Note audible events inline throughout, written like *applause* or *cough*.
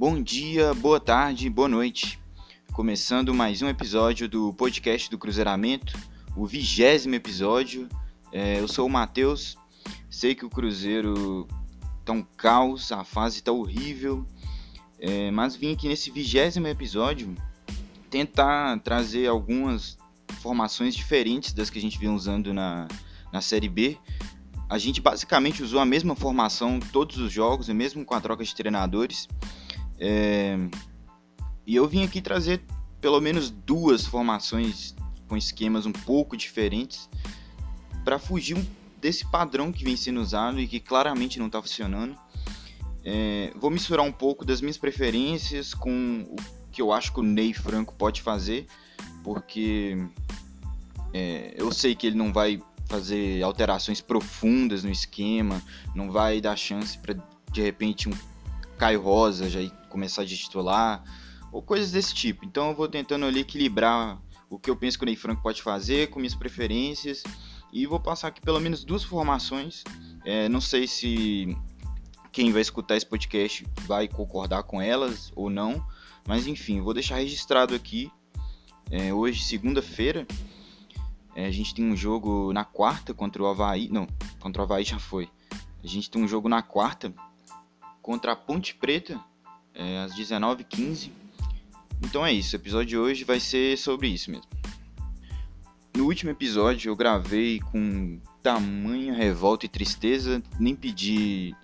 Bom dia, boa tarde, boa noite. Começando mais um episódio do podcast do Cruzeiramento, o vigésimo episódio. É, eu sou o Matheus. Sei que o Cruzeiro tá um caos, a fase tá horrível, é, mas vim aqui nesse vigésimo episódio tentar trazer algumas formações diferentes das que a gente vem usando na, na Série B. A gente basicamente usou a mesma formação todos os jogos, mesmo com a troca de treinadores. É... E eu vim aqui trazer pelo menos duas formações com esquemas um pouco diferentes para fugir desse padrão que vem sendo usado e que claramente não está funcionando. É... Vou misturar um pouco das minhas preferências com o que eu acho que o Ney Franco pode fazer, porque é, eu sei que ele não vai fazer alterações profundas no esquema, não vai dar chance para de repente um Caio Rosa já começar de titular, ou coisas desse tipo. Então eu vou tentando ali equilibrar o que eu penso que o Ney Franco pode fazer com minhas preferências e vou passar aqui pelo menos duas formações. É, não sei se quem vai escutar esse podcast vai concordar com elas ou não, mas enfim, vou deixar registrado aqui. É, hoje, segunda-feira, é, a gente tem um jogo na quarta contra o Havaí. Não, contra o Havaí já foi. A gente tem um jogo na quarta contra a Ponte Preta, é, às 19h15. Então é isso, o episódio de hoje vai ser sobre isso mesmo. No último episódio eu gravei com tamanha revolta e tristeza, nem pedi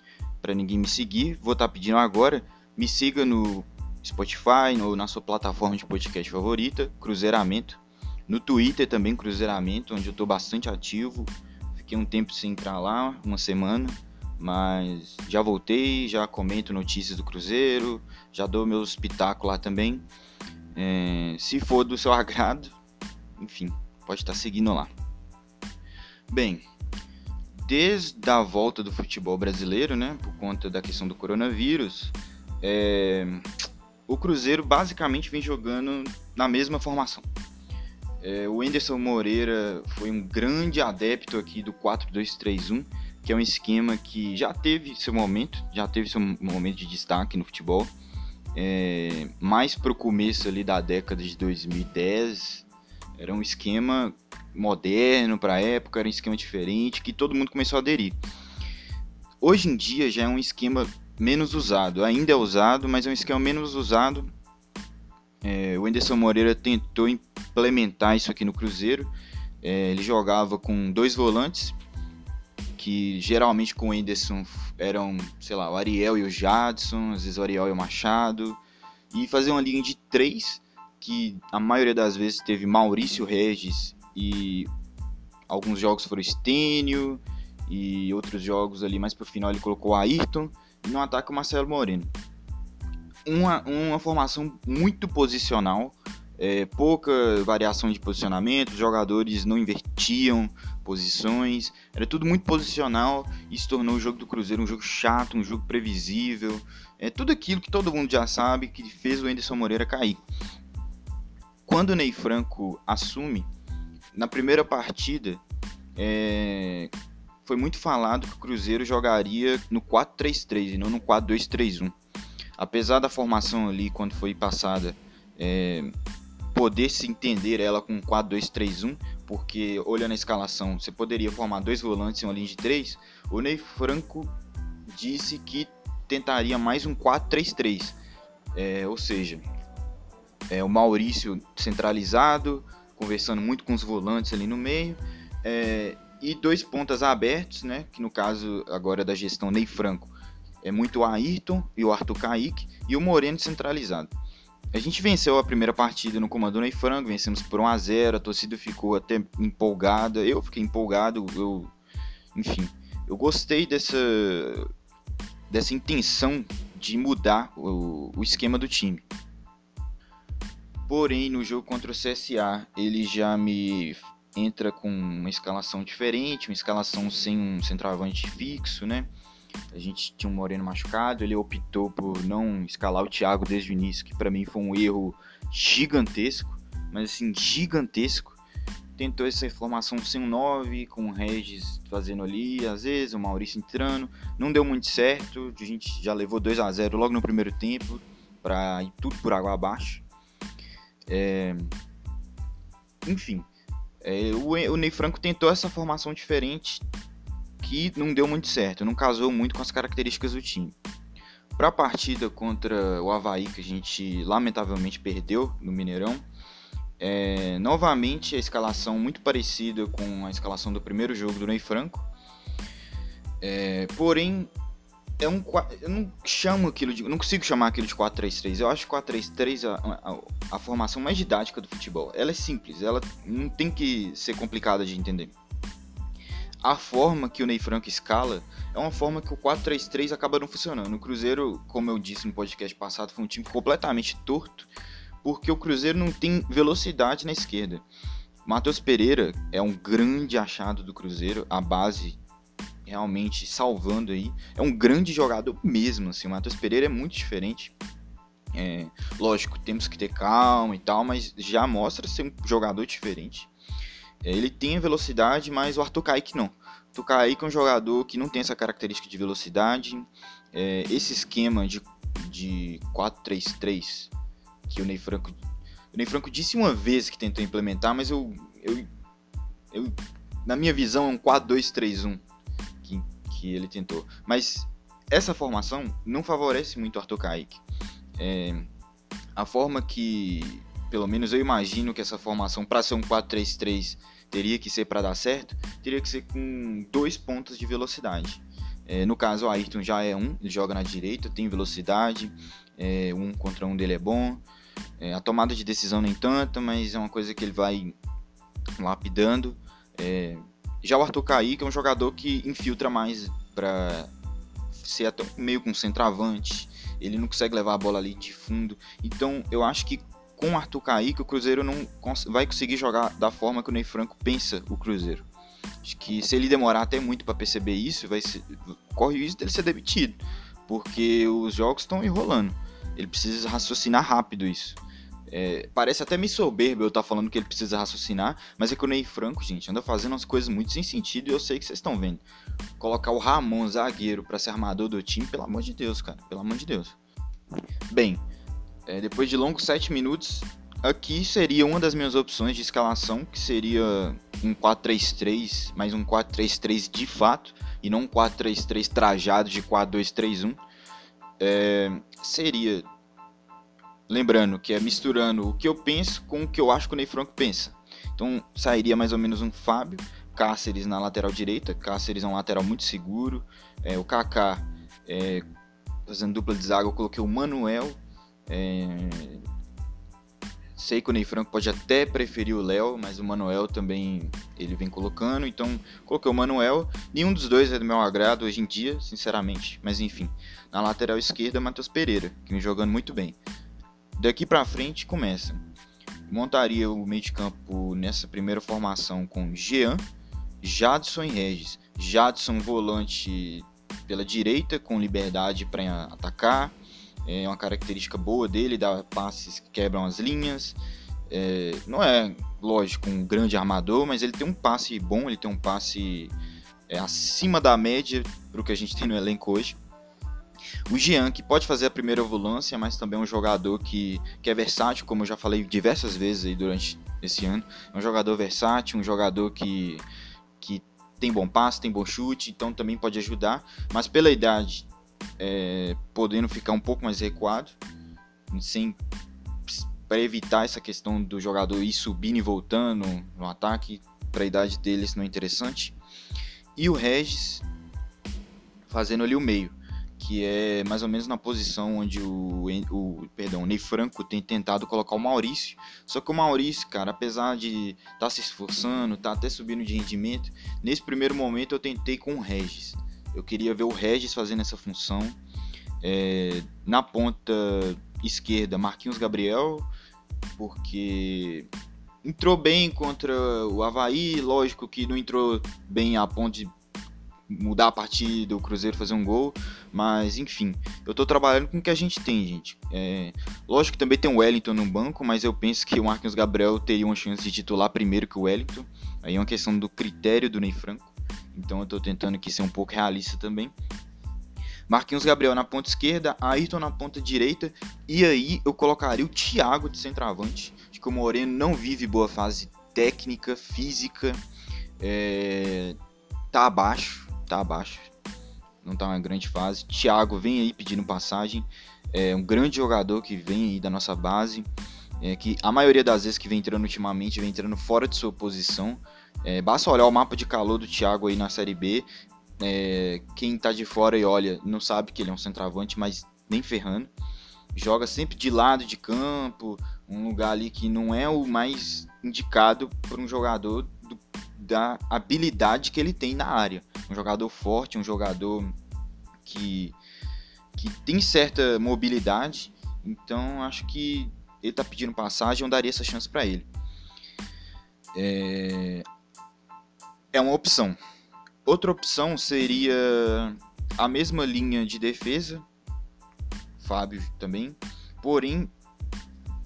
para ninguém me seguir, vou estar tá pedindo agora. Me siga no Spotify ou na sua plataforma de podcast favorita, Cruzeiramento. No Twitter também, Cruzeiramento, onde eu estou bastante ativo. Fiquei um tempo sem entrar lá, uma semana, mas já voltei, já comento notícias do Cruzeiro, já dou meus pitacos lá também. É, se for do seu *laughs* agrado, enfim, pode estar seguindo lá. Bem, desde a volta do futebol brasileiro, né, por conta da questão do coronavírus, é, o Cruzeiro basicamente vem jogando na mesma formação. É, o Enderson Moreira foi um grande adepto aqui do 4-2-3-1, que é um esquema que já teve seu momento, já teve seu momento de destaque no futebol. É, mais para o começo ali da década de 2010, era um esquema moderno para a época, era um esquema diferente, que todo mundo começou a aderir. Hoje em dia já é um esquema menos usado, ainda é usado, mas é um esquema menos usado. É, o Anderson Moreira tentou implementar isso aqui no Cruzeiro. É, ele jogava com dois volantes, que geralmente com o Anderson eram, sei lá, o Ariel e o Jadson, às vezes o Ariel e o Machado, e fazia uma linha de três, que a maioria das vezes teve Maurício Regis e alguns jogos foram Stênio e outros jogos ali mais pro final ele colocou Ayrton e no ataque o Marcelo Moreno. Uma, uma formação muito posicional, é, pouca variação de posicionamento, os jogadores não invertiam posições, era tudo muito posicional se tornou o jogo do Cruzeiro um jogo chato, um jogo previsível, é tudo aquilo que todo mundo já sabe que fez o Anderson Moreira cair. Quando o Ney Franco assume, na primeira partida, é, foi muito falado que o Cruzeiro jogaria no 4-3-3 e não no 4-2-3-1. Apesar da formação ali, quando foi passada, é, poder se entender ela com 4-2-3-1, porque olhando a escalação, você poderia formar dois volantes em uma linha de três. O Ney Franco disse que tentaria mais um 4-3-3, é, ou seja, é, o Maurício centralizado, conversando muito com os volantes ali no meio, é, e dois pontas abertos, né, que no caso agora da gestão Ney Franco é muito o Ayrton e o Arthur Kaique, e o Moreno centralizado. A gente venceu a primeira partida no comando Ney Franco, vencemos por 1 a 0 a torcida ficou até empolgada, eu fiquei empolgado, eu, enfim, eu gostei dessa, dessa intenção de mudar o, o esquema do time. Porém, no jogo contra o CSA, ele já me entra com uma escalação diferente, uma escalação sem um centroavante fixo, né? A gente tinha um Moreno machucado, ele optou por não escalar o Thiago desde o início, que para mim foi um erro gigantesco, mas assim, gigantesco. Tentou essa formação sem um 9, com o Regis fazendo ali, às vezes, o Maurício entrando. Não deu muito certo, a gente já levou 2 a 0 logo no primeiro tempo. para ir tudo por água abaixo. É... Enfim, é, o, o Ney Franco tentou essa formação diferente que não deu muito certo, não casou muito com as características do time. Para a partida contra o Havaí, que a gente lamentavelmente perdeu no Mineirão, é, novamente a escalação muito parecida com a escalação do primeiro jogo do Ney Franco. É, porém, é um, eu não chamo aquilo de. não consigo chamar aquilo de 4-3-3. Eu acho 4-3-3 a, a, a, formação mais didática do futebol. Ela é simples, ela não tem que ser complicada de entender. A forma que o Ney Franco escala é uma forma que o 4-3-3 acaba não funcionando. O Cruzeiro, como eu disse no podcast passado, foi um time completamente torto porque o Cruzeiro não tem velocidade na esquerda. Matheus Pereira é um grande achado do Cruzeiro, a base realmente salvando aí. É um grande jogador mesmo, assim. O Matheus Pereira é muito diferente. É, lógico, temos que ter calma e tal, mas já mostra ser um jogador diferente. Ele tem velocidade, mas o Arthur Kaique não. Arthur Kaique é um jogador que não tem essa característica de velocidade. É, esse esquema de, de 4-3-3 que o Ney Franco. O Ney Franco disse uma vez que tentou implementar, mas eu. eu, eu na minha visão é um 4-2-3-1 que, que ele tentou. Mas essa formação não favorece muito o Arthur Kaique. É, a forma que, pelo menos eu imagino que essa formação, para ser um 4-3-3, teria que ser para dar certo, teria que ser com dois pontos de velocidade. É, no caso, o Ayrton já é um, ele joga na direita, tem velocidade, é, um contra um dele é bom. É, a tomada de decisão nem tanto, mas é uma coisa que ele vai lapidando. É, já o Arthur Kaique é um jogador que infiltra mais para ser até meio com um centroavante. Ele não consegue levar a bola ali de fundo. Então eu acho que com o Arthur Kaique o Cruzeiro não vai conseguir jogar da forma que o Ney Franco pensa o Cruzeiro. Acho que se ele demorar até muito para perceber isso, vai ser, corre o risco dele ser demitido, porque os jogos estão enrolando. Ele precisa raciocinar rápido isso. É, parece até me soberbo eu estar tá falando que ele precisa raciocinar, mas é que o Ney Franco, gente, anda fazendo umas coisas muito sem sentido e eu sei que vocês estão vendo. Colocar o Ramon zagueiro para ser armador do time, pelo amor de Deus, cara, pelo amor de Deus. Bem, é, depois de longos 7 minutos, aqui seria uma das minhas opções de escalação, que seria um 4-3-3, mais um 4-3-3 de fato, e não um 4-3-3 trajado de 4-2-3-1 é, seria, lembrando que é misturando o que eu penso com o que eu acho que o Ney Franco pensa. Então sairia mais ou menos um Fábio, Cáceres na lateral direita, Cáceres é um lateral muito seguro, é, o Kaká é, fazendo dupla de zaga, eu coloquei o Manuel, é, Sei que o Ney Franco pode até preferir o Léo, mas o Manuel também ele vem colocando. Então, coloquei o Manuel. Nenhum dos dois é do meu agrado hoje em dia, sinceramente. Mas enfim, na lateral esquerda, Matheus Pereira, que vem jogando muito bem. Daqui para frente começa. Montaria o meio de campo nessa primeira formação com Jean, Jadson e Regis. Jadson volante pela direita com liberdade para atacar é uma característica boa dele, dá passes que quebram as linhas. É, não é, lógico, um grande armador, mas ele tem um passe bom, ele tem um passe é, acima da média para o que a gente tem no elenco hoje. O Jean, que pode fazer a primeira volância, mas também é um jogador que, que é versátil, como eu já falei diversas vezes aí durante esse ano. É um jogador versátil, um jogador que, que tem bom passe, tem bom chute, então também pode ajudar. Mas pela idade é, podendo ficar um pouco mais recuado, sem para evitar essa questão do jogador ir subindo e voltando no ataque, para a idade deles não é interessante. E o Regis fazendo ali o meio, que é mais ou menos na posição onde o, o perdão, o Ney Franco tem tentado colocar o Maurício. Só que o Maurício, cara, apesar de estar tá se esforçando, tá até subindo de rendimento, nesse primeiro momento eu tentei com o Regis. Eu queria ver o Regis fazendo essa função. É, na ponta esquerda, Marquinhos Gabriel, porque entrou bem contra o Havaí, lógico que não entrou bem a ponto de mudar a partida, o Cruzeiro fazer um gol, mas enfim, eu tô trabalhando com o que a gente tem, gente. É, lógico que também tem o Wellington no banco, mas eu penso que o Marquinhos Gabriel teria uma chance de titular primeiro que o Wellington. Aí é uma questão do critério do Ney Franco. Então eu estou tentando aqui ser um pouco realista também. Marquinhos Gabriel na ponta esquerda, Ayrton na ponta direita, e aí eu colocaria o Thiago de centroavante. Acho que o Moreno não vive boa fase técnica, física, é... tá abaixo, tá abaixo, não tá uma grande fase. Thiago vem aí pedindo passagem, é um grande jogador que vem aí da nossa base, é, que a maioria das vezes que vem entrando ultimamente vem entrando fora de sua posição. É, basta olhar o mapa de calor do Thiago aí na Série B. É, quem tá de fora e olha não sabe que ele é um centroavante, mas nem ferrando. Joga sempre de lado de campo, um lugar ali que não é o mais indicado para um jogador do, da habilidade que ele tem na área. Um jogador forte, um jogador que, que tem certa mobilidade. Então acho que ele tá pedindo passagem, eu daria essa chance para ele. É... é uma opção. Outra opção seria a mesma linha de defesa, Fábio também, porém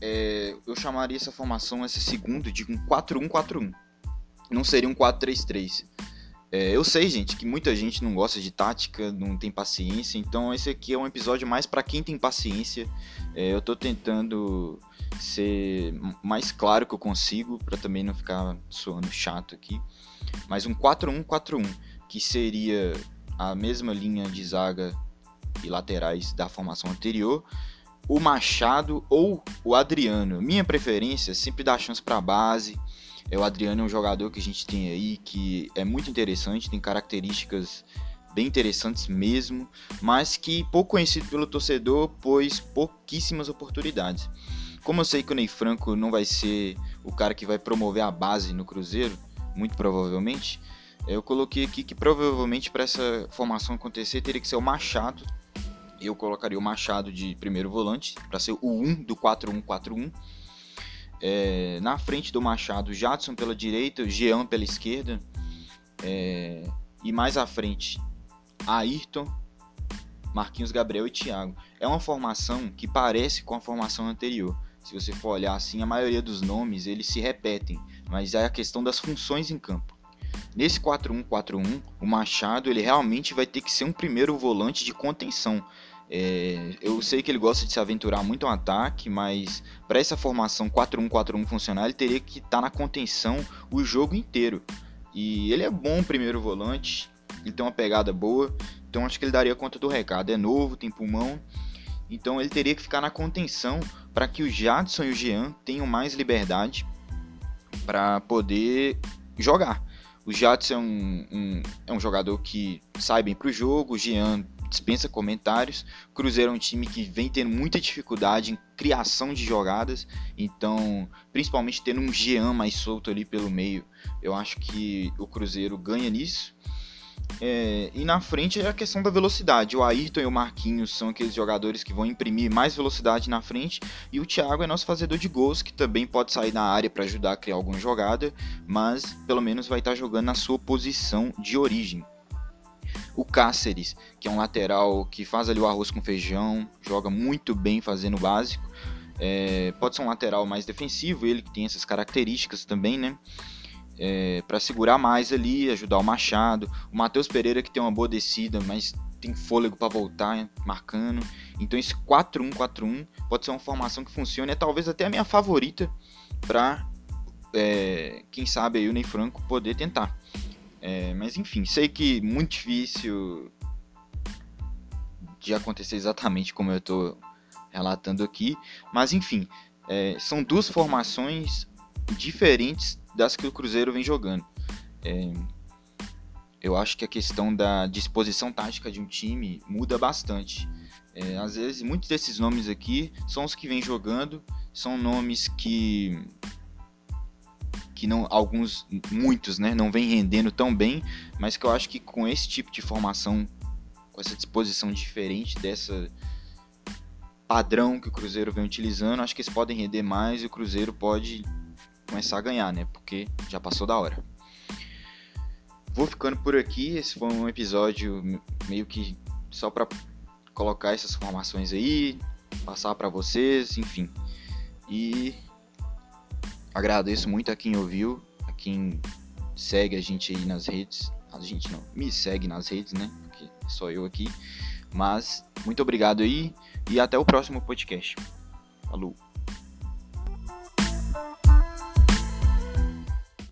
é, eu chamaria essa formação, esse segundo, de um 4-1-4-1. Não seria um 4-3-3. É, eu sei, gente, que muita gente não gosta de tática, não tem paciência, então esse aqui é um episódio mais para quem tem paciência. É, eu tô tentando ser mais claro que eu consigo, para também não ficar soando chato aqui. Mas um 4-1-4-1, que seria a mesma linha de zaga e laterais da formação anterior, o Machado ou o Adriano. Minha preferência é sempre dar chance para a base é, o Adriano é um jogador que a gente tem aí que é muito interessante, tem características bem interessantes mesmo, mas que pouco conhecido pelo torcedor, pois pouquíssimas oportunidades. Como eu sei que o Ney Franco não vai ser o cara que vai promover a base no Cruzeiro, muito provavelmente, eu coloquei aqui que provavelmente para essa formação acontecer teria que ser o Machado. Eu colocaria o Machado de primeiro volante para ser o 1 do 4-1-4-1 é, na frente do Machado, Jadson pela direita, Jean pela esquerda. É, e mais à frente, Ayrton, Marquinhos Gabriel e Thiago. É uma formação que parece com a formação anterior. Se você for olhar assim, a maioria dos nomes eles se repetem, mas é a questão das funções em campo. Nesse 4-1-4-1, o Machado ele realmente vai ter que ser um primeiro volante de contenção. É, eu sei que ele gosta de se aventurar muito no ataque, mas para essa formação 4-1-4-1 funcionar, ele teria que estar tá na contenção o jogo inteiro. E ele é bom primeiro volante, ele tem uma pegada boa, então acho que ele daria conta do recado. É novo, tem pulmão, então ele teria que ficar na contenção para que o Jadson e o Jean tenham mais liberdade para poder jogar. O Jadson é um, um, é um jogador que sai bem para o jogo, o Jean dispensa comentários. O Cruzeiro é um time que vem tendo muita dificuldade em criação de jogadas, então, principalmente tendo um Jean mais solto ali pelo meio, eu acho que o Cruzeiro ganha nisso. É, e na frente é a questão da velocidade. O Ayrton e o Marquinhos são aqueles jogadores que vão imprimir mais velocidade na frente. E o Thiago é nosso fazedor de gols, que também pode sair na área para ajudar a criar alguma jogada, mas pelo menos vai estar jogando na sua posição de origem. O Cáceres, que é um lateral que faz ali o arroz com feijão, joga muito bem fazendo o básico. É, pode ser um lateral mais defensivo, ele que tem essas características também, né? É, para segurar mais ali, ajudar o Machado. O Matheus Pereira que tem uma boa descida, mas tem fôlego para voltar, hein, marcando. Então esse 4-1-4-1 pode ser uma formação que funcione, é talvez até a minha favorita para é, quem sabe aí o Ney Franco poder tentar. É, mas enfim, sei que muito difícil de acontecer exatamente como eu estou relatando aqui, mas enfim, é, são duas formações diferentes das que o Cruzeiro vem jogando. É, eu acho que a questão da disposição tática de um time muda bastante. É, às vezes, muitos desses nomes aqui são os que vêm jogando, são nomes que que não alguns muitos, né, não vem rendendo tão bem, mas que eu acho que com esse tipo de formação, com essa disposição diferente dessa padrão que o Cruzeiro vem utilizando, acho que eles podem render mais e o Cruzeiro pode começar a ganhar, né? Porque já passou da hora. Vou ficando por aqui. Esse foi um episódio meio que só para colocar essas formações aí, passar para vocês, enfim. E Agradeço muito a quem ouviu, a quem segue a gente aí nas redes. A gente não, me segue nas redes, né? Porque sou eu aqui. Mas muito obrigado aí e até o próximo podcast. Falou!